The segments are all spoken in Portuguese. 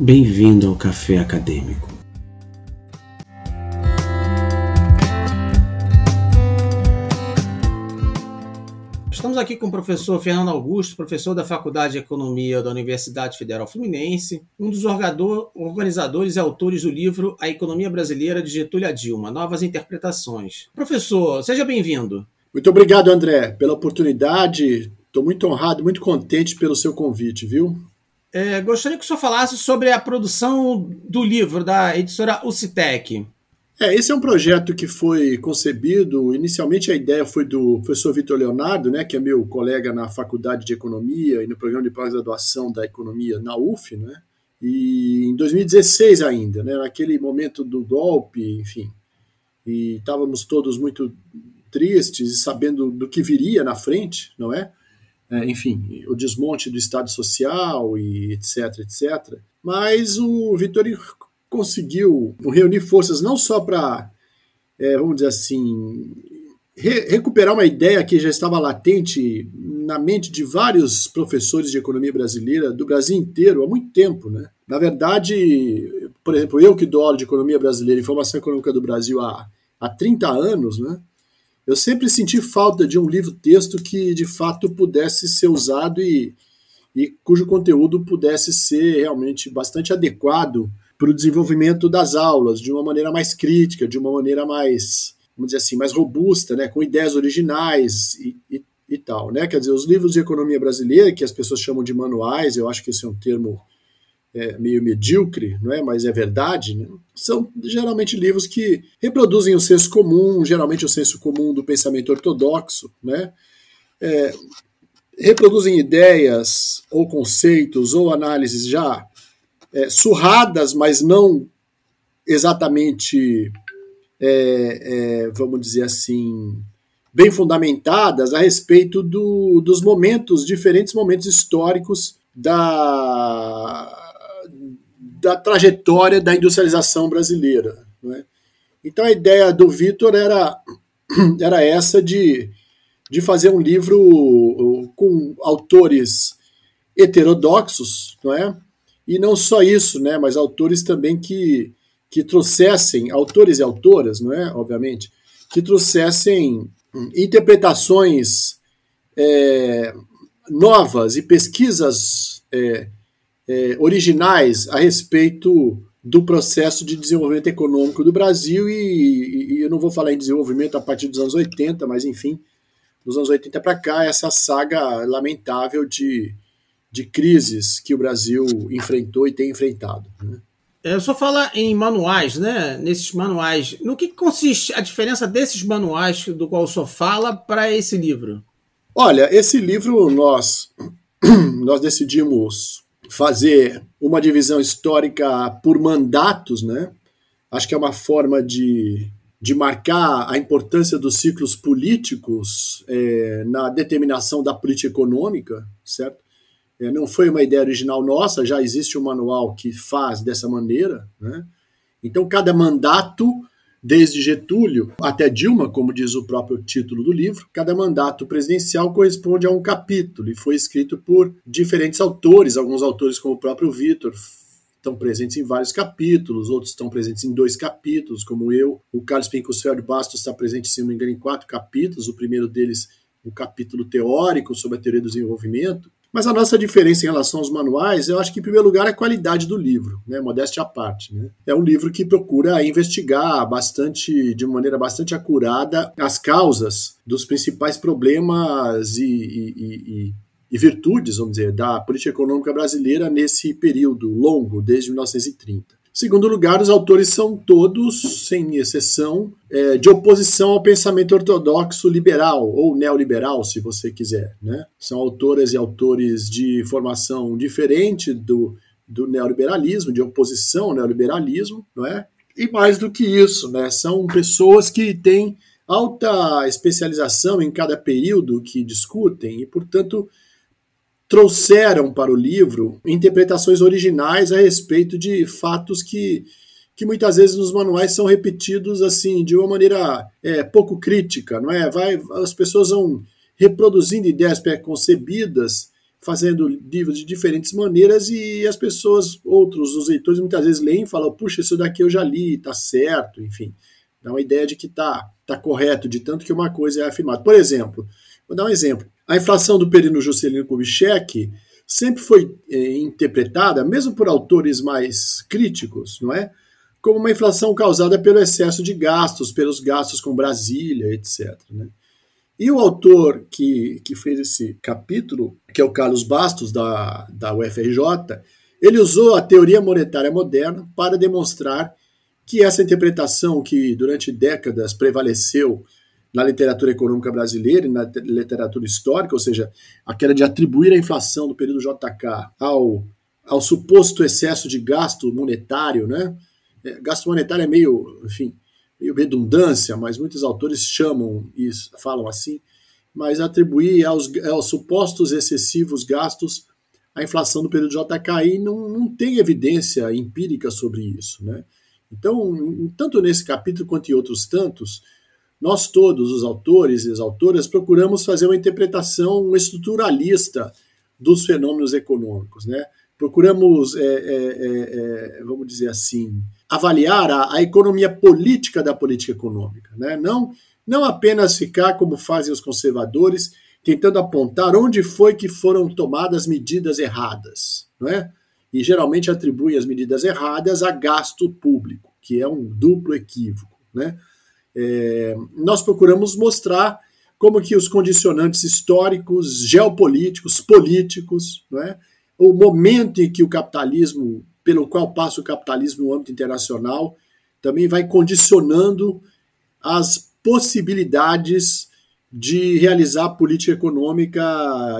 Bem-vindo ao Café Acadêmico. Estamos aqui com o professor Fernando Augusto, professor da Faculdade de Economia da Universidade Federal Fluminense, um dos organizadores e autores do livro A Economia Brasileira de Getúlio a Dilma, Novas Interpretações. Professor, seja bem-vindo. Muito obrigado, André, pela oportunidade. Estou muito honrado, muito contente pelo seu convite, viu? É, gostaria que o senhor falasse sobre a produção do livro da editora Ucitec. É, esse é um projeto que foi concebido, inicialmente a ideia foi do professor Vitor Leonardo, né, que é meu colega na Faculdade de Economia e no programa de pós-graduação da Economia na UF, né, e em 2016 ainda, né, naquele momento do golpe, enfim, e estávamos todos muito tristes e sabendo do que viria na frente, não é? É, enfim, o desmonte do Estado Social e etc, etc. Mas o Vitor conseguiu reunir forças não só para, é, vamos dizer assim, re recuperar uma ideia que já estava latente na mente de vários professores de economia brasileira do Brasil inteiro há muito tempo, né? Na verdade, por exemplo, eu que dou aula de economia brasileira e informação econômica do Brasil há, há 30 anos, né? Eu sempre senti falta de um livro-texto que de fato pudesse ser usado e, e cujo conteúdo pudesse ser realmente bastante adequado para o desenvolvimento das aulas, de uma maneira mais crítica, de uma maneira mais, vamos dizer assim, mais robusta, né, com ideias originais e, e, e tal. Né? Quer dizer, os livros de economia brasileira, que as pessoas chamam de manuais, eu acho que esse é um termo é, meio medíocre, não é? mas é verdade, né? são geralmente livros que reproduzem o senso comum, geralmente o senso comum do pensamento ortodoxo, né? É, reproduzem ideias ou conceitos ou análises já é, surradas, mas não exatamente, é, é, vamos dizer assim, bem fundamentadas a respeito do, dos momentos, diferentes momentos históricos da da trajetória da industrialização brasileira. É? Então a ideia do Vitor era, era essa de, de fazer um livro com autores heterodoxos, não é? E não só isso, né, mas autores também que, que trouxessem, autores e autoras, não é? Obviamente, que trouxessem interpretações é, novas e pesquisas é, é, originais a respeito do processo de desenvolvimento econômico do Brasil, e, e, eu não vou falar em desenvolvimento a partir dos anos 80, mas enfim, dos anos 80 para cá, essa saga lamentável de, de crises que o Brasil enfrentou e tem enfrentado. Né? É, eu só fala em manuais, né? Nesses manuais. No que consiste a diferença desses manuais do qual o senhor fala para esse livro? Olha, esse livro nós, nós decidimos fazer uma divisão histórica por mandatos, né? Acho que é uma forma de, de marcar a importância dos ciclos políticos é, na determinação da política econômica, certo? É, não foi uma ideia original nossa, já existe um manual que faz dessa maneira, né? Então, cada mandato Desde Getúlio até Dilma, como diz o próprio título do livro, cada mandato presidencial corresponde a um capítulo e foi escrito por diferentes autores, alguns autores, como o próprio Vitor, estão presentes em vários capítulos, outros estão presentes em dois capítulos, como eu. O Carlos Pincusfeld Bastos está presente, se não me engano, em quatro capítulos. O primeiro deles, um capítulo teórico sobre a teoria do desenvolvimento. Mas a nossa diferença em relação aos manuais, eu acho que, em primeiro lugar, é a qualidade do livro, né? modéstia à parte. Né? É um livro que procura investigar bastante, de maneira bastante acurada, as causas dos principais problemas e, e, e, e virtudes, vamos dizer, da política econômica brasileira nesse período longo, desde 1930. Segundo lugar, os autores são todos, sem exceção, é, de oposição ao pensamento ortodoxo liberal, ou neoliberal, se você quiser. Né? São autoras e autores de formação diferente do, do neoliberalismo, de oposição ao neoliberalismo, não é? E mais do que isso, né? são pessoas que têm alta especialização em cada período que discutem e, portanto, trouxeram para o livro interpretações originais a respeito de fatos que, que muitas vezes nos manuais são repetidos assim de uma maneira é, pouco crítica, não é? Vai, as pessoas vão reproduzindo ideias pré-concebidas fazendo livros de diferentes maneiras e as pessoas, outros, os leitores, muitas vezes leem e falam, puxa, isso daqui eu já li, tá certo, enfim. Dá uma ideia de que tá, tá correto, de tanto que uma coisa é afirmada. Por exemplo, vou dar um exemplo. A inflação do período Juscelino Kubitschek sempre foi é, interpretada, mesmo por autores mais críticos, não é? Como uma inflação causada pelo excesso de gastos, pelos gastos com Brasília, etc. Né? E o autor que, que fez esse capítulo, que é o Carlos Bastos, da, da UFRJ, ele usou a teoria monetária moderna para demonstrar que essa interpretação que durante décadas prevaleceu na literatura econômica brasileira e na literatura histórica, ou seja, aquela de atribuir a inflação do período JK ao, ao suposto excesso de gasto monetário, né? É, gasto monetário é meio, enfim, meio redundância, mas muitos autores chamam isso, falam assim, mas atribuir aos, aos supostos excessivos gastos a inflação do período JK não, não tem evidência empírica sobre isso, né? Então, tanto nesse capítulo quanto em outros tantos, nós todos, os autores e as autoras, procuramos fazer uma interpretação estruturalista dos fenômenos econômicos, né? Procuramos, é, é, é, é, vamos dizer assim, avaliar a, a, economia política da política econômica, né? Não, não apenas ficar como fazem os conservadores, tentando apontar onde foi que foram tomadas medidas erradas, não é? E geralmente atribuem as medidas erradas a gasto público, que é um duplo equívoco, né? É, nós procuramos mostrar como que os condicionantes históricos, geopolíticos, políticos, é? o momento em que o capitalismo, pelo qual passa o capitalismo no âmbito internacional, também vai condicionando as possibilidades de realizar política econômica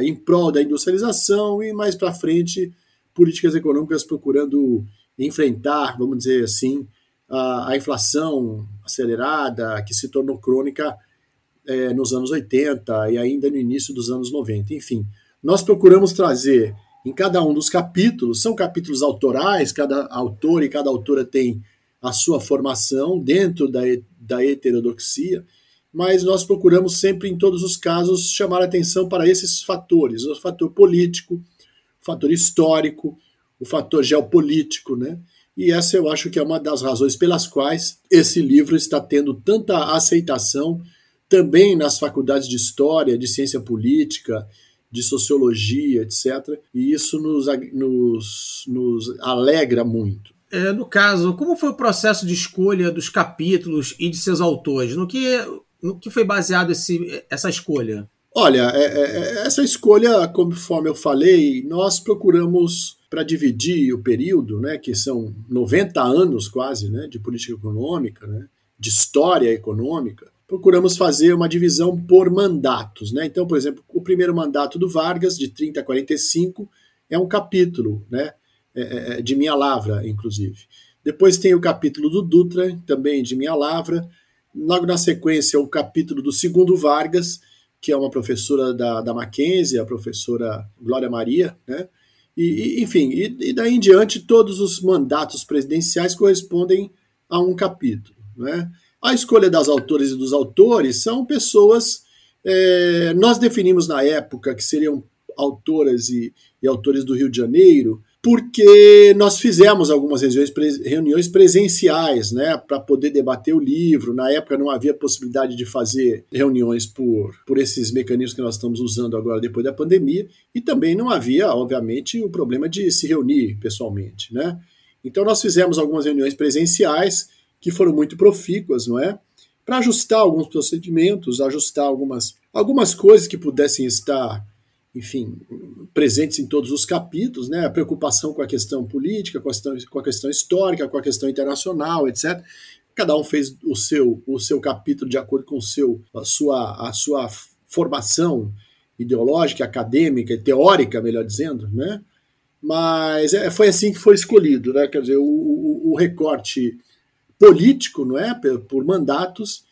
em prol da industrialização e mais para frente políticas econômicas procurando enfrentar, vamos dizer assim, a, inflação acelerada que se tornou crônica é, nos anos 80 e ainda no início dos anos 90. Enfim, nós procuramos trazer em cada um dos capítulos, são capítulos autorais, cada autor e cada autora tem a sua formação dentro da, da heterodoxia, mas nós procuramos sempre, em todos os casos, chamar atenção para esses fatores: o fator político, o fator histórico, o fator geopolítico, né? E essa eu acho que é uma das razões pelas quais esse livro está tendo tanta aceitação também nas faculdades de História, de Ciência Política, de Sociologia, etc. E isso nos, nos, nos alegra muito. É, no caso, como foi o processo de escolha dos capítulos e de seus autores? No que, no que foi baseado esse, essa escolha? Olha, é, é, é essa escolha, conforme eu falei, nós procuramos para dividir o período, né, que são 90 anos quase, né, de política econômica, né, de história econômica, procuramos fazer uma divisão por mandatos, né? Então, por exemplo, o primeiro mandato do Vargas de 30 a 45 é um capítulo, né, é, é, é, de Minha Lavra, inclusive. Depois tem o capítulo do Dutra, também de Minha Lavra. Logo na sequência, o capítulo do segundo Vargas, que é uma professora da, da Mackenzie, a professora Glória Maria, né? E, enfim, e, e, daí em diante todos os mandatos presidenciais correspondem a um capítulo. Né? A escolha das autores e dos autores são pessoas. É, nós definimos na época que seriam autoras e, e autores do Rio de Janeiro, porque nós fizemos algumas reuniões, presenciais, né, para poder debater o livro. Na época não havia possibilidade de fazer reuniões por, por esses mecanismos que nós estamos usando agora depois da pandemia, e também não havia, obviamente, o problema de se reunir pessoalmente, né? Então nós fizemos algumas reuniões presenciais que foram muito profícuas, não é? Para ajustar alguns procedimentos, ajustar algumas, algumas coisas que pudessem estar enfim, presentes em todos os capítulos, né? A preocupação com a questão política, com a questão, com a questão histórica, com a questão internacional, etc. Cada um fez o seu, o seu capítulo de acordo com o seu, a sua, a sua formação ideológica, acadêmica e teórica, melhor dizendo, né? Mas é, foi assim que foi escolhido, né? Quer dizer, o, o, o recorte político, não é, por, por mandatos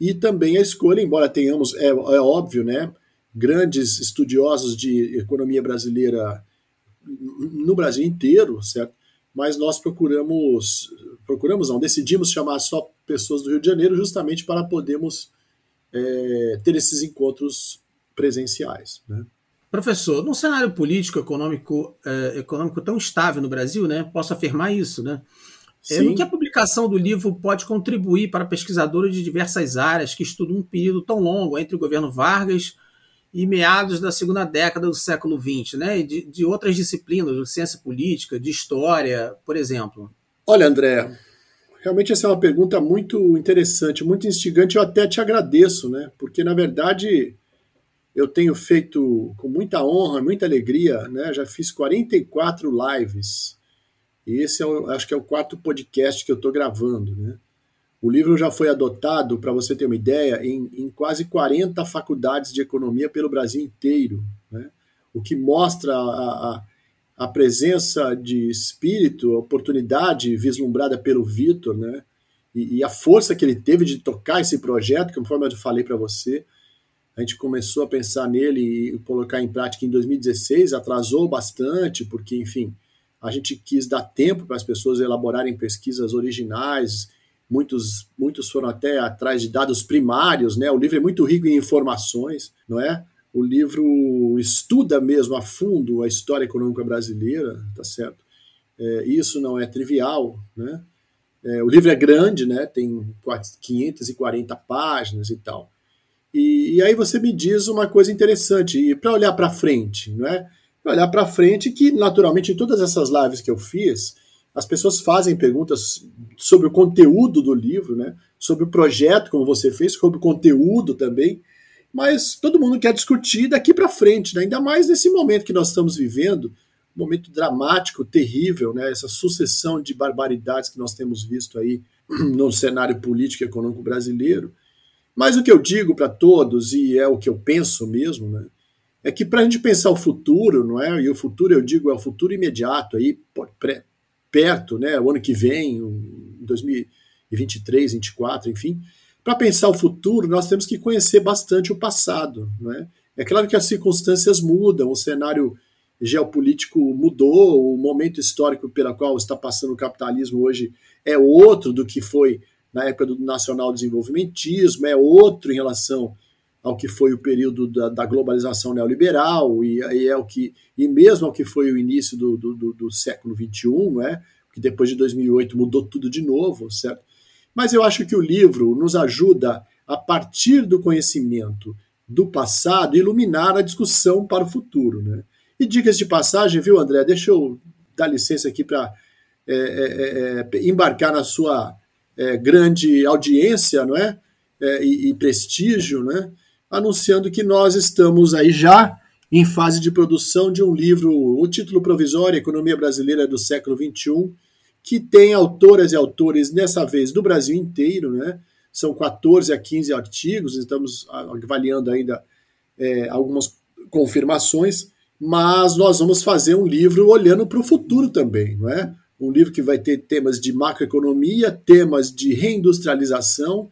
e também a escolha, embora tenhamos, é, é óbvio, né? Grandes estudiosos de economia brasileira no Brasil inteiro, certo? Mas nós procuramos, procuramos não, decidimos chamar só pessoas do Rio de Janeiro justamente para podermos é, ter esses encontros presenciais, né? Professor, num cenário político econômico, eh, econômico tão estável no Brasil, né, posso afirmar isso, né? É, no que a publicação do livro pode contribuir para pesquisadores de diversas áreas que estudam um período tão longo entre o governo Vargas e meados da segunda década do século XX, né? de, de outras disciplinas, de ciência política, de história, por exemplo? Olha, André, realmente essa é uma pergunta muito interessante, muito instigante. Eu até te agradeço, né? Porque, na verdade, eu tenho feito com muita honra, muita alegria, né? Já fiz 44 lives. E esse é o, acho que é o quarto podcast que eu estou gravando, né? O livro já foi adotado, para você ter uma ideia, em, em, quase 40 faculdades de economia pelo Brasil inteiro, né? o que mostra a, a, a, presença de espírito, a oportunidade vislumbrada pelo Vitor, né? E, e, a força que ele teve de tocar esse projeto, conforme eu falei para você. A gente começou a pensar nele e colocar em prática em 2016, atrasou bastante, porque, enfim, a gente quis dar tempo para as pessoas elaborarem pesquisas originais, muitos, muitos foram até atrás de dados primários, né? O livro é muito rico em informações, não é? O livro estuda mesmo a fundo a história econômica brasileira, tá certo? É, isso não é trivial, né? É, o livro é grande, né? Tem 540 páginas e tal. E, e aí você me diz uma coisa interessante, e para olhar para frente, não é? olhar para frente, que naturalmente em todas essas lives que eu fiz, as pessoas fazem perguntas sobre o conteúdo do livro, né? sobre o projeto, como você fez, sobre o conteúdo também, mas todo mundo quer discutir daqui para frente, né? ainda mais nesse momento que nós estamos vivendo, um momento dramático, terrível, né? essa sucessão de barbaridades que nós temos visto aí no cenário político e econômico brasileiro. Mas o que eu digo para todos, e é o que eu penso mesmo, né? é que para a gente pensar o futuro, não é? E o futuro, eu digo, é o futuro imediato, aí, pré, perto, né? O ano que vem, 2023, 2024, enfim. Para pensar o futuro, nós temos que conhecer bastante o passado, não é? Claro que as circunstâncias mudam, o cenário geopolítico mudou, o momento histórico pelo qual está passando o capitalismo hoje é outro do que foi na época do nacional desenvolvimentismo, é outro em relação ao que foi o período da, da globalização neoliberal e, e, é o que e mesmo ao que foi o início do, do, do, século XXI, né? que depois de 2008 mudou tudo de novo, certo? Mas eu acho que o livro nos ajuda a partir do conhecimento do passado iluminar a discussão para o futuro, né? E dicas de passagem, viu, André? Deixa eu dar licença aqui para é, é, é, embarcar na sua é, grande audiência, não é? é e, e prestígio, né? Anunciando que nós estamos aí já em fase de produção de um livro, o título provisório, Economia Brasileira do Século XXI, que tem autoras e autores, dessa vez, do Brasil inteiro, né? São 14 a 15 artigos, estamos avaliando ainda é, algumas confirmações, mas nós vamos fazer um livro olhando para o futuro também, não é? Um livro que vai ter temas de macroeconomia, temas de reindustrialização,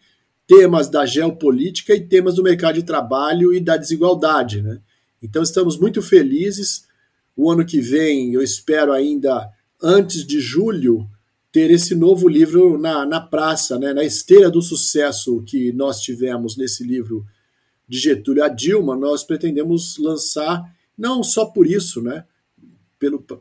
temas da geopolítica e temas do mercado de trabalho e da desigualdade. Né? Então estamos muito felizes. O ano que vem, eu espero ainda antes de julho, ter esse novo livro na, na praça, né? na esteira do sucesso que nós tivemos nesse livro de Getúlio a Dilma, nós pretendemos lançar, não só por isso, né?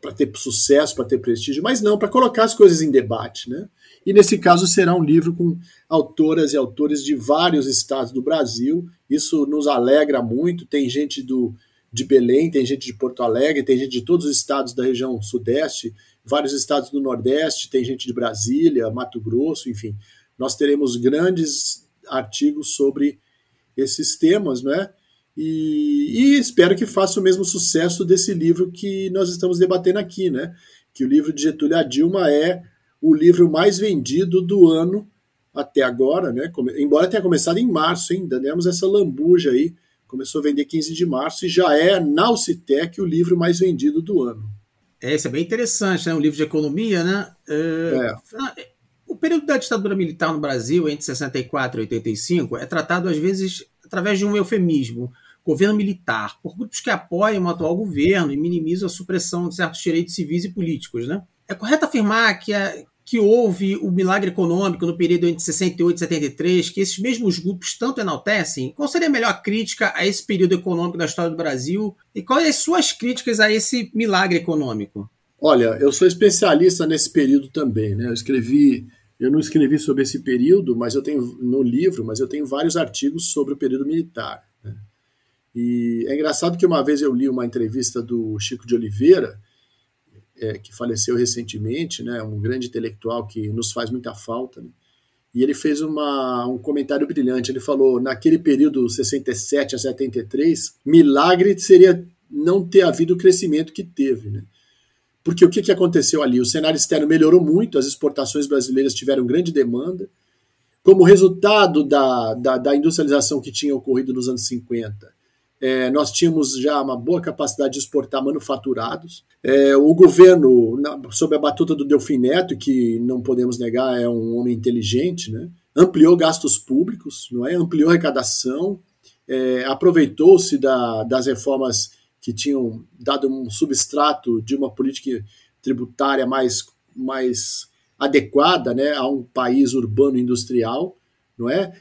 Para ter sucesso, para ter prestígio, mas não, para colocar as coisas em debate. Né? E nesse caso será um livro com autoras e autores de vários estados do Brasil. Isso nos alegra muito. Tem gente do, de Belém, tem gente de Porto Alegre, tem gente de todos os estados da região Sudeste, vários estados do Nordeste, tem gente de Brasília, Mato Grosso, enfim. Nós teremos grandes artigos sobre esses temas, né? E, e, espero que faça o mesmo sucesso desse livro que nós estamos debatendo aqui, né? Que o livro de Getúlio a Dilma é o livro mais vendido do ano até agora, né? Embora tenha começado em março, ainda demos essa lambuja aí. Começou a vender 15 de março e já é, na Ocitec, o livro mais vendido do ano. É, isso é bem interessante, né? Um livro de economia, né? É... É. O período da ditadura militar no Brasil, entre 64 e 85, é tratado às vezes através de um eufemismo, governo militar, por grupos que apoiam o atual governo e minimizam a supressão de certos direitos civis e políticos, né? É correto afirmar que, a, que houve o milagre econômico no período entre 68 e 73, que esses mesmos grupos tanto enaltecem? Qual seria a melhor crítica a esse período econômico da história do Brasil? E quais as suas críticas a esse milagre econômico? Olha, eu sou especialista nesse período também, né? Eu escrevi, eu não escrevi sobre esse período, mas eu tenho no livro, mas eu tenho vários artigos sobre o período militar. E é engraçado que uma vez eu li uma entrevista do Chico de Oliveira, é, que faleceu recentemente, né, um grande intelectual que nos faz muita falta, né, e ele fez uma, um comentário brilhante. Ele falou: naquele período 67 a 73, milagre seria não ter havido o crescimento que teve. Né? Porque o que, que aconteceu ali? O cenário externo melhorou muito, as exportações brasileiras tiveram grande demanda. Como resultado da, da, da industrialização que tinha ocorrido nos anos 50, é, nós tínhamos já uma boa capacidade de exportar manufaturados. É, o governo, na, sob a batuta do Delfim Neto, que não podemos negar é um homem inteligente, né, ampliou gastos públicos, não é? ampliou arrecadação, é, aproveitou-se da, das reformas que tinham dado um substrato de uma política tributária mais, mais adequada né, a um país urbano industrial, não é?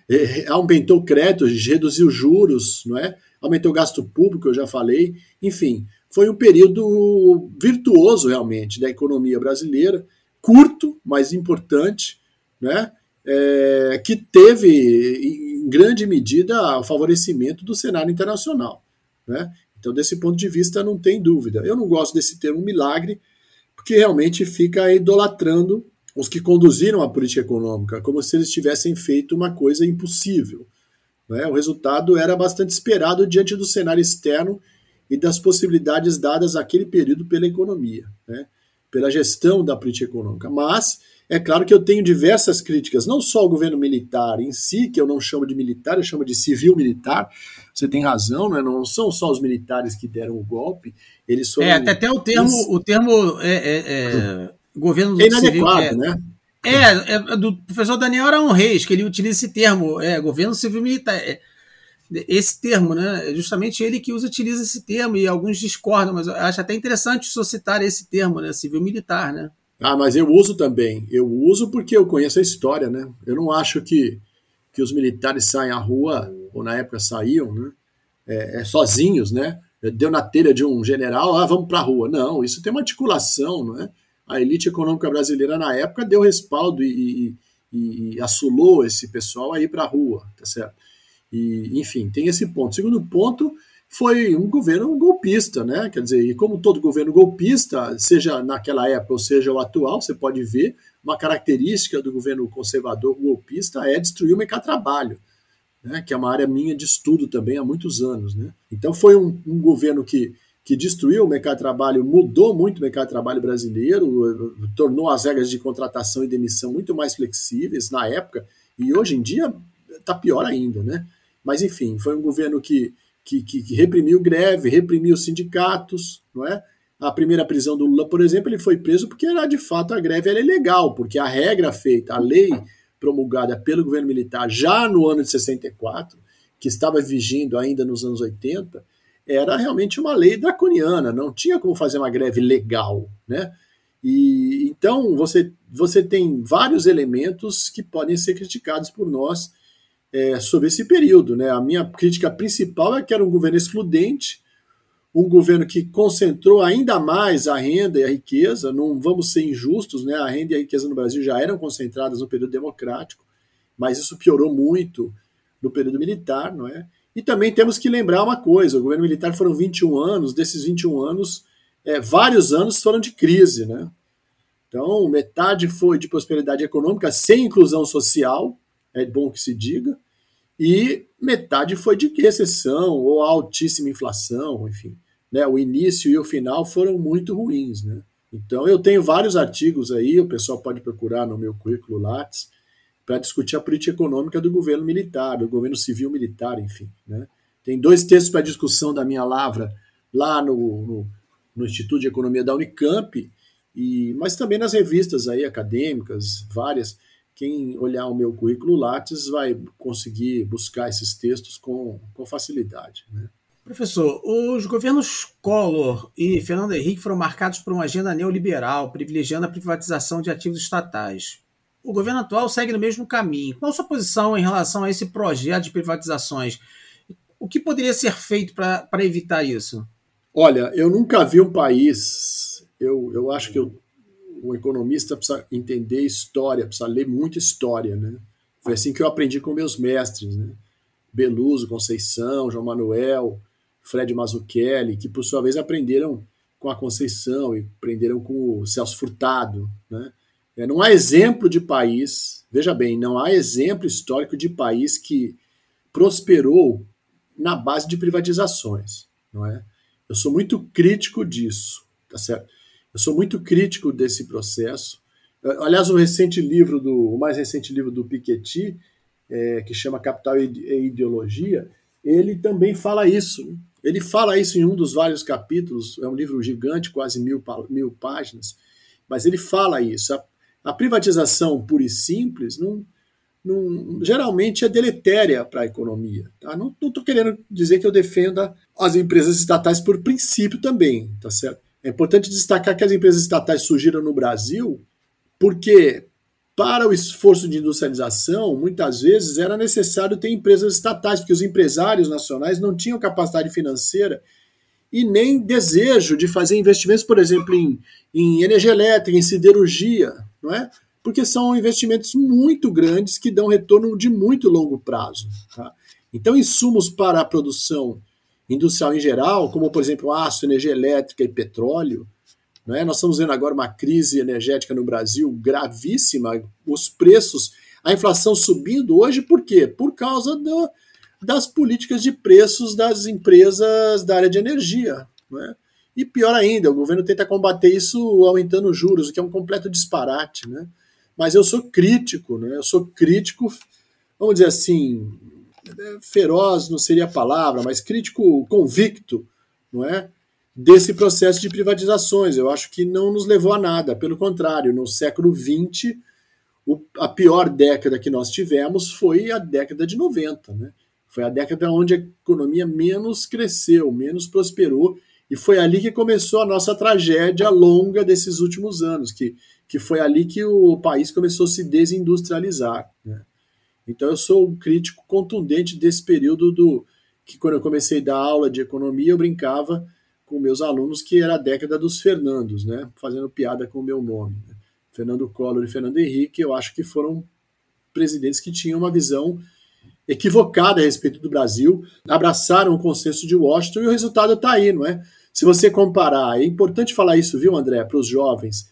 Aumentou o crédito, reduziu juros, não é? Aumentou o gasto público, eu já falei. Enfim, foi um período virtuoso realmente da economia brasileira, curto, mas importante, né? É, que teve, em grande medida, o favorecimento do cenário internacional. Né? Então, desse ponto de vista, não tem dúvida. Eu não gosto desse termo milagre, porque realmente fica idolatrando os que conduziram a política econômica, como se eles tivessem feito uma coisa impossível. Né? O resultado era bastante esperado diante do cenário externo e das possibilidades dadas àquele período pela economia, né? pela gestão da política econômica. Mas é claro que eu tenho diversas críticas, não só ao governo militar em si, que eu não chamo de militar, eu chamo de civil-militar. Você tem razão, né? não são só os militares que deram o golpe, eles foram. É, até, até o termo, o termo é, é, é, governo é civil. É, né? É, é do professor Daniel Arão Reis, que ele utiliza esse termo, é, governo civil militar. É, esse termo, né? É justamente ele que usa, utiliza esse termo, e alguns discordam, mas eu acho até interessante citar esse termo, né? Civil militar, né? Ah, mas eu uso também. Eu uso porque eu conheço a história, né? Eu não acho que, que os militares saem à rua, ou na época saíam, né? É, é, sozinhos, né? Deu na telha de um general, ah, vamos para a rua. Não, isso tem uma articulação, não é? A elite econômica brasileira na época deu respaldo e, e, e assulou esse pessoal a ir para a rua, tá certo? E, enfim, tem esse ponto. Segundo ponto foi um governo golpista, né? Quer dizer, e como todo governo golpista, seja naquela época ou seja o atual, você pode ver uma característica do governo conservador golpista é destruir o mercado-trabalho, né? que é uma área minha de estudo também há muitos anos. Né? Então foi um, um governo que que destruiu o mercado de trabalho, mudou muito o mercado de trabalho brasileiro, tornou as regras de contratação e demissão muito mais flexíveis na época, e hoje em dia está pior ainda, né? Mas, enfim, foi um governo que, que, que, reprimiu greve, reprimiu sindicatos, não é? A primeira prisão do Lula, por exemplo, ele foi preso porque era de fato a greve era ilegal, porque a regra feita, a lei promulgada pelo governo militar já no ano de 64, que estava vigindo ainda nos anos 80, era realmente uma lei draconiana, não tinha como fazer uma greve legal, né? E então você, você tem vários elementos que podem ser criticados por nós é, sobre esse período, né? A minha crítica principal é que era um governo excludente, um governo que concentrou ainda mais a renda e a riqueza. Não vamos ser injustos, né? A renda e a riqueza no Brasil já eram concentradas no período democrático, mas isso piorou muito no período militar, não é? E também temos que lembrar uma coisa: o governo militar foram 21 anos, desses 21 anos, é, vários anos foram de crise. Né? Então, metade foi de prosperidade econômica sem inclusão social, é bom que se diga, e metade foi de recessão ou altíssima inflação, enfim. Né? O início e o final foram muito ruins. Né? Então, eu tenho vários artigos aí, o pessoal pode procurar no meu currículo Lattes para discutir a política econômica do governo militar, do governo civil militar, enfim. Né? Tem dois textos para discussão da minha lavra lá no, no, no, Instituto de Economia da Unicamp, e, mas também nas revistas aí acadêmicas, várias. Quem olhar o meu currículo Lattes vai conseguir buscar esses textos com, com facilidade. Né? Professor, os governos Collor e Fernando Henrique foram marcados por uma agenda neoliberal, privilegiando a privatização de ativos estatais. O governo atual segue no mesmo caminho. Qual a sua posição em relação a esse projeto de privatizações? O que poderia ser feito para evitar isso? Olha, eu nunca vi um país. Eu, eu acho que eu, um economista precisa entender história, precisa ler muita história, né? Foi assim que eu aprendi com meus mestres, né? Beluso, Conceição, João Manuel, Fred Mazzucchelli, que por sua vez aprenderam com a Conceição e aprenderam com o Celso Furtado. Né? É, não há exemplo de país, veja bem, não há exemplo histórico de país que prosperou na base de privatizações. Não é? Eu sou muito crítico disso, tá certo? Eu sou muito crítico desse processo. Aliás, o recente livro do, o mais recente livro do Piketty, é, que chama Capital e Ideologia, ele também fala isso. Ele fala isso em um dos vários capítulos, é um livro gigante, quase mil, mil páginas, mas ele fala isso. A, a privatização pura e simples não, não, geralmente é deletéria para a economia. Tá? Não estou querendo dizer que eu defenda as empresas estatais por princípio também, tá certo? É importante destacar que as empresas estatais surgiram no Brasil porque para o esforço de industrialização, muitas vezes era necessário ter empresas estatais, porque os empresários nacionais não tinham capacidade financeira e nem desejo de fazer investimentos, por exemplo, em, em energia elétrica, em siderurgia, não é? Porque são investimentos muito grandes que dão retorno de muito longo prazo. Tá? Então, insumos para a produção industrial em geral, como por exemplo aço, energia elétrica e petróleo, é? Nós estamos vendo agora uma crise energética no Brasil gravíssima, os preços, a inflação subindo hoje, por quê? Por causa do, das políticas de preços das empresas da área de energia. É? E pior ainda, o governo tenta combater isso aumentando juros, o que é um completo disparate. Né? Mas eu sou crítico, né? eu sou crítico, vamos dizer assim, feroz não seria a palavra, mas crítico convicto, não é? desse processo de privatizações. Eu acho que não nos levou a nada. Pelo contrário, no século XX, a pior década que nós tivemos foi a década de 90. Né? Foi a década onde a economia menos cresceu, menos prosperou, e foi ali que começou a nossa tragédia longa desses últimos anos, que, que foi ali que o país começou a se desindustrializar. Né? Então eu sou um crítico contundente desse período do que quando eu comecei a dar aula de economia eu brincava com meus alunos que era a década dos Fernandos, né? Fazendo piada com o meu nome. Né? Fernando Collor e Fernando Henrique, eu acho que foram presidentes que tinham uma visão equivocada a respeito do Brasil, abraçaram o consenso de Washington e o resultado está aí, não é? Se você comparar, é importante falar isso, viu, André, para os jovens.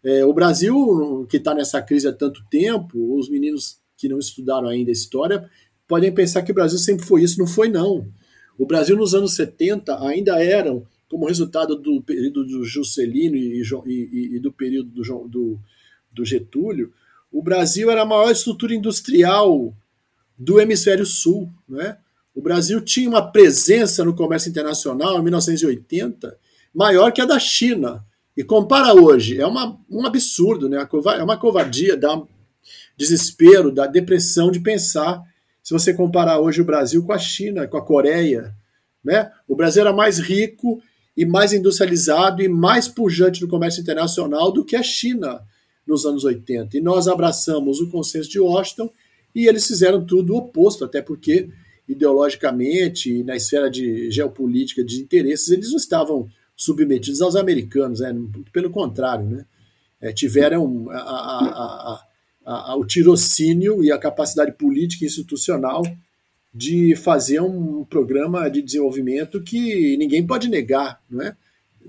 É, o Brasil, que está nessa crise há tanto tempo, os meninos que não estudaram ainda história podem pensar que o Brasil sempre foi isso. Não foi, não. O Brasil, nos anos 70, ainda eram como resultado do período do Juscelino e, e, e do período do, do, do, Getúlio, o Brasil era a maior estrutura industrial do hemisfério sul. Né? O Brasil tinha uma presença no comércio internacional em 1980 maior que a da China. E compara hoje, é uma, um absurdo, né? é uma covardia, dá desespero, dá depressão de pensar se você comparar hoje o Brasil com a China, com a Coreia. Né? O Brasil era mais rico e mais industrializado e mais pujante no comércio internacional do que a China nos anos 80. E nós abraçamos o consenso de Washington e eles fizeram tudo o oposto, até porque ideologicamente e na esfera de geopolítica de interesses eles não estavam submetidos aos americanos, né? pelo contrário, né? É, tiveram a, a, a, o tirocínio e a capacidade política e institucional de fazer um programa de desenvolvimento que ninguém pode negar, não é?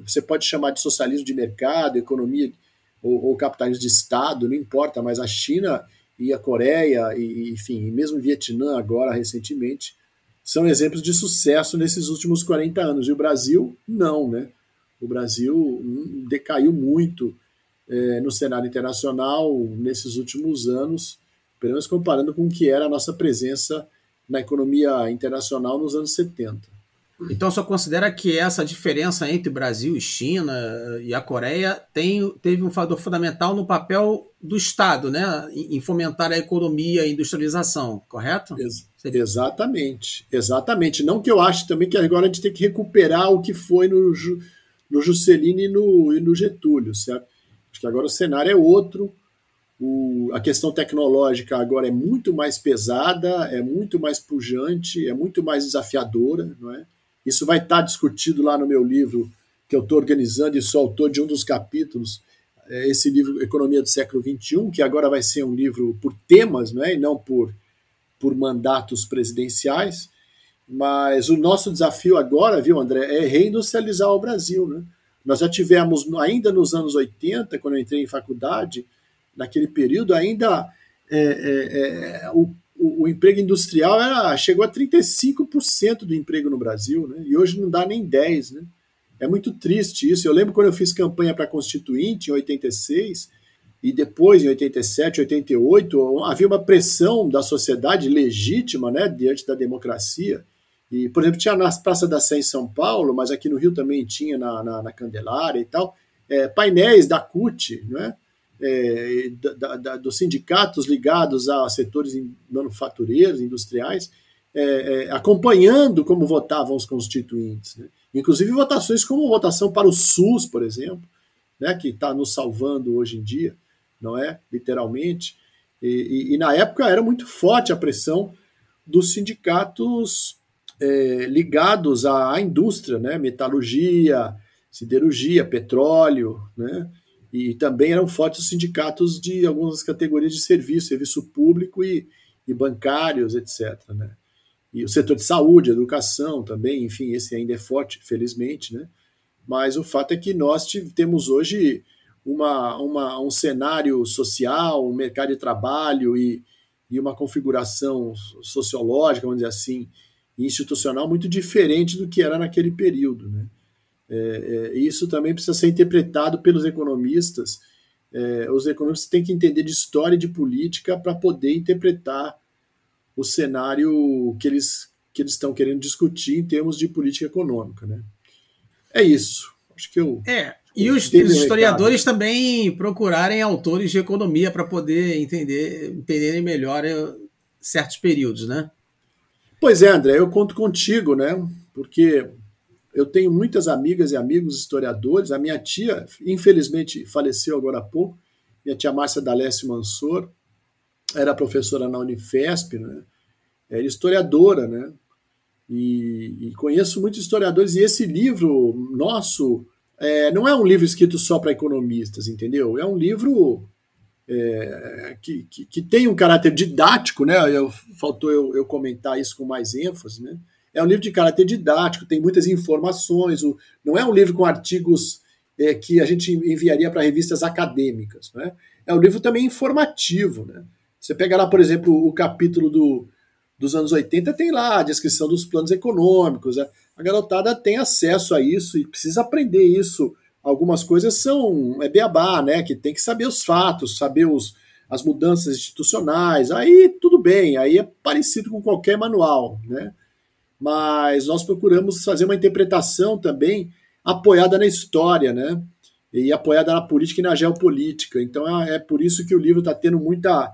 Você pode chamar de socialismo de mercado, economia ou, ou capitalismo de Estado, não importa, mas a China e a Coreia, e, enfim, mesmo o Vietnã agora recentemente, são exemplos de sucesso nesses últimos 40 anos. E o Brasil, não, né? O Brasil hum, decaiu muito é, no cenário internacional nesses últimos anos, pelo menos comparando com o que era a nossa presença na economia internacional nos anos 70. Então, só considera que essa diferença entre Brasil e China e a Coreia tem, teve um fator fundamental no papel do Estado, né, em fomentar a economia e a industrialização, correto? Ex exatamente, exatamente. Não que eu ache também que agora a gente tem que recuperar o que foi no, no Juscelino e no, e no Getúlio, certo? Acho que agora o cenário é outro. O, a questão tecnológica agora é muito mais pesada, é muito mais pujante, é muito mais desafiadora, não é? Isso vai estar discutido lá no meu livro que eu estou organizando e sou autor de um dos capítulos, é esse livro Economia do Século XXI, que agora vai ser um livro por temas, não é? E não por, por mandatos presidenciais. Mas o nosso desafio agora, viu, André, é reindustrializar o Brasil, né? Nós já tivemos, ainda nos anos 80, quando eu entrei em faculdade, naquele período, ainda é, é, é, o, o, emprego industrial era, chegou a 35% do emprego no Brasil, né? e hoje não dá nem 10%. Né? É muito triste isso. Eu lembro quando eu fiz campanha para Constituinte, em 86, e depois, em 87, 88, havia uma pressão da sociedade legítima né, diante da democracia e, por exemplo, tinha na Praça da Sé em São Paulo, mas aqui no Rio também tinha na, na, na Candelária e tal, é, painéis da CUT, né? É, da, da, dos sindicatos ligados a setores manufatureiros, industriais, é, é, acompanhando como votavam os constituintes. Né? Inclusive votações como votação para o SUS, por exemplo, né? que está nos salvando hoje em dia, não é? Literalmente. E, e, e, na época era muito forte a pressão dos sindicatos é, ligados à indústria, né? metalurgia, siderurgia, petróleo, né? E também eram fortes os sindicatos de algumas categorias de serviço, serviço público e, e bancários, etc. Né? E o setor de saúde, educação também, enfim, esse ainda é forte, felizmente, né? Mas o fato é que nós temos hoje uma, uma, um cenário social, um mercado de trabalho e, e uma configuração sociológica, vamos dizer assim, institucional muito diferente do que era naquele período. Né? É, é, isso também precisa ser interpretado pelos economistas. É, os economistas têm que entender de história e de política para poder interpretar o cenário que eles, que eles estão querendo discutir em termos de política econômica. Né? É isso. Acho que eu. É, e os, os historiadores também procurarem autores de economia para poder entender, entenderem melhor é, certos períodos, né? Pois é, André, eu conto contigo, né? Porque eu tenho muitas amigas e amigos historiadores. A minha tia, infelizmente, faleceu agora há pouco. Minha tia Márcia D'Alessio Mansor era professora na Unifesp, né? Era historiadora, né? E, e conheço muitos historiadores. E esse livro nosso é, não é um livro escrito só para economistas, entendeu? É um livro é, que, que, que, tem um caráter didático, né? Eu, faltou eu, eu, comentar isso com mais ênfase, né? É um livro de caráter didático, tem muitas informações, o, não é um livro com artigos é, que a gente enviaria para revistas acadêmicas, né? É um livro também informativo, né? Você pega lá, por exemplo, o capítulo do, dos anos 80, tem lá a descrição dos planos econômicos, né? a garotada tem acesso a isso e precisa aprender isso algumas coisas são é beabá, né? Que tem que saber os fatos, saber os, as mudanças institucionais. Aí tudo bem, aí é parecido com qualquer manual, né? Mas nós procuramos fazer uma interpretação também apoiada na história, né? E apoiada na política e na geopolítica. Então é, é por isso que o livro está tendo muita,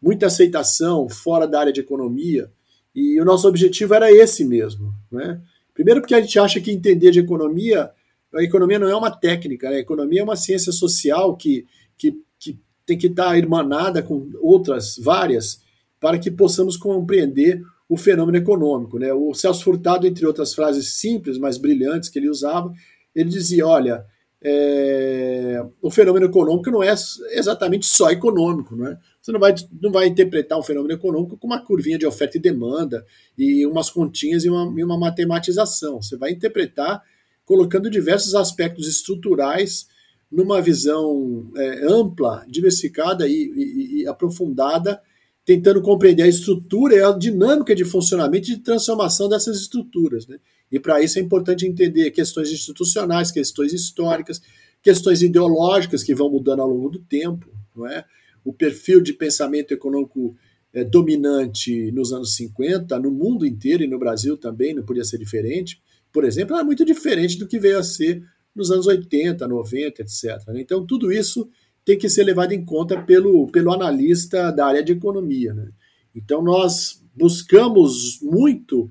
muita aceitação fora da área de economia. E o nosso objetivo era esse mesmo, né? Primeiro porque a gente acha que entender de economia a economia não é uma técnica, né? a economia é uma ciência social que, que, que tem que estar irmanada com outras várias para que possamos compreender o fenômeno econômico. Né? O Celso Furtado, entre outras frases simples, mas brilhantes que ele usava, ele dizia: olha, é, o fenômeno econômico não é exatamente só econômico. Não é? Você não vai, não vai interpretar um fenômeno econômico com uma curvinha de oferta e demanda e umas continhas e uma, e uma matematização. Você vai interpretar colocando diversos aspectos estruturais numa visão é, ampla, diversificada e, e, e, aprofundada, tentando compreender a estrutura e a dinâmica de funcionamento e de transformação dessas estruturas. Né? E para isso é importante entender questões institucionais, questões históricas, questões ideológicas que vão mudando ao longo do tempo. Não é? O perfil de pensamento econômico é, dominante nos anos 50, no mundo inteiro e no Brasil também, não podia ser diferente, por exemplo, era muito diferente do que veio a ser nos anos 80, 90, etc. Então, tudo isso tem que ser levado em conta pelo, pelo analista da área de economia. Né? Então, nós buscamos muito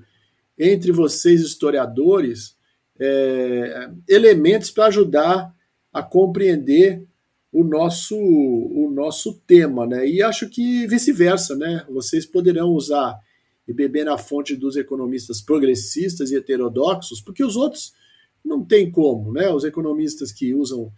entre vocês, historiadores, é, elementos para ajudar a compreender o nosso, o nosso tema. Né? E acho que vice-versa. Né? Vocês poderão usar e beber na fonte dos economistas progressistas e heterodoxos, porque os outros não tem como, né? Os economistas que usam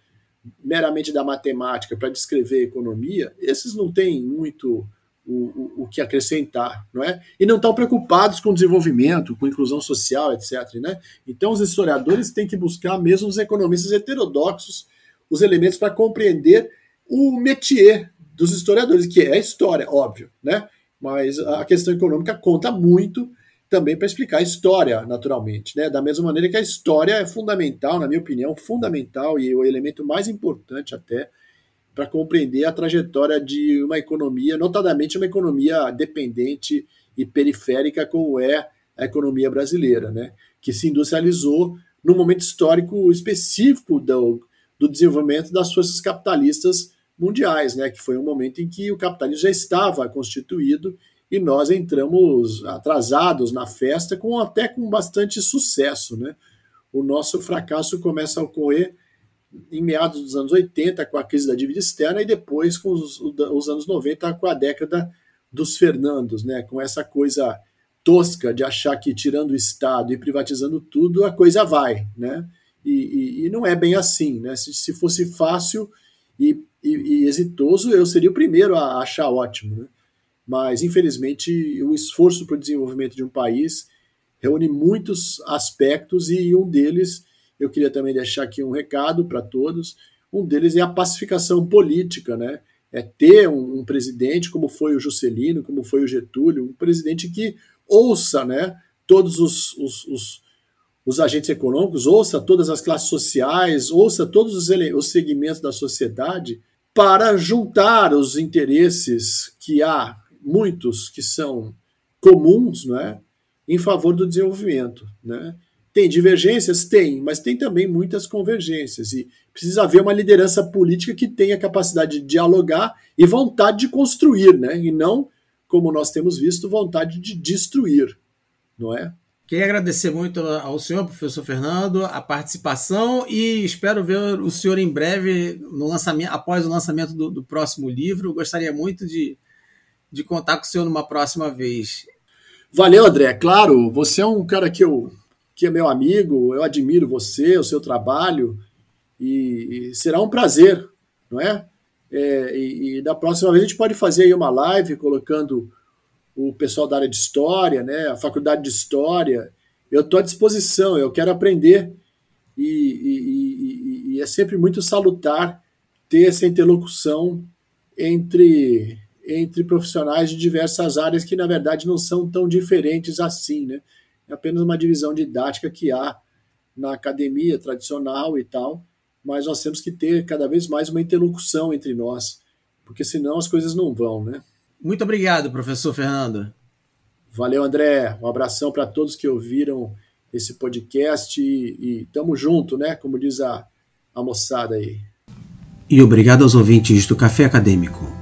meramente da matemática para descrever a economia, esses não têm muito o, o, o, que acrescentar, não é? E não estão preocupados com desenvolvimento, com inclusão social, etc. Né? Então, os historiadores têm que buscar, mesmo os economistas heterodoxos, os elementos para compreender o métier dos historiadores, que é a história, óbvio, né? Mas a questão econômica conta muito também para explicar a história, naturalmente. Né? Da mesma maneira que a história é fundamental, na minha opinião, fundamental e o elemento mais importante até para compreender a trajetória de uma economia, notadamente uma economia dependente e periférica como é a economia brasileira, né? que se industrializou num momento histórico específico do, do desenvolvimento das forças capitalistas mundiais, né? que foi um momento em que o capitalismo já estava constituído e nós entramos atrasados na festa, com até com bastante sucesso. Né? O nosso fracasso começa a ocorrer em meados dos anos 80, com a crise da dívida externa, e depois com os, os anos 90, com a década dos Fernandos, né? com essa coisa tosca de achar que tirando o Estado e privatizando tudo, a coisa vai. Né? E, e, e não é bem assim. Né? Se, se fosse fácil e, e, exitoso, eu seria o primeiro a achar ótimo. Né? Mas, infelizmente, o esforço para o desenvolvimento de um país reúne muitos aspectos e um deles eu queria também deixar aqui um recado para todos. Um deles é a pacificação política, né? É ter um, um, presidente como foi o Juscelino, como foi o Getúlio, um presidente que ouça, né? Todos os, os, os, os agentes econômicos, ouça todas as classes sociais, ouça todos os, os segmentos da sociedade para juntar os interesses que há muitos que são comuns, não é? Em favor do desenvolvimento, né? Tem divergências? Tem, mas tem também muitas convergências. E precisa haver uma liderança política que tenha capacidade de dialogar e vontade de construir, né? E não, como nós temos visto, vontade de destruir, não é? Queria agradecer muito ao senhor, professor Fernando, a participação e espero ver o senhor em breve no lançamento, após o lançamento do, do próximo livro. Gostaria muito de, de contar com o senhor numa próxima vez. Valeu, André. Claro, você é um cara que eu que é meu amigo, eu admiro você, o seu trabalho, e, e será um prazer, não é? é e, e, da próxima vez a gente pode fazer aí uma live colocando o pessoal da área de história, né, a faculdade de história. Eu estou à disposição, eu quero aprender e, e, é sempre muito salutar ter essa interlocução entre entre profissionais de diversas áreas que na verdade não são tão diferentes assim, né? é apenas uma divisão didática que há na academia tradicional e tal, mas nós temos que ter cada vez mais uma interlocução entre nós, porque senão as coisas não vão, né? Muito obrigado, professor Fernando. Valeu, André. Um abração para todos que ouviram esse podcast e, e tamo junto, né? Como diz a, a moçada aí. E obrigado aos ouvintes do Café Acadêmico.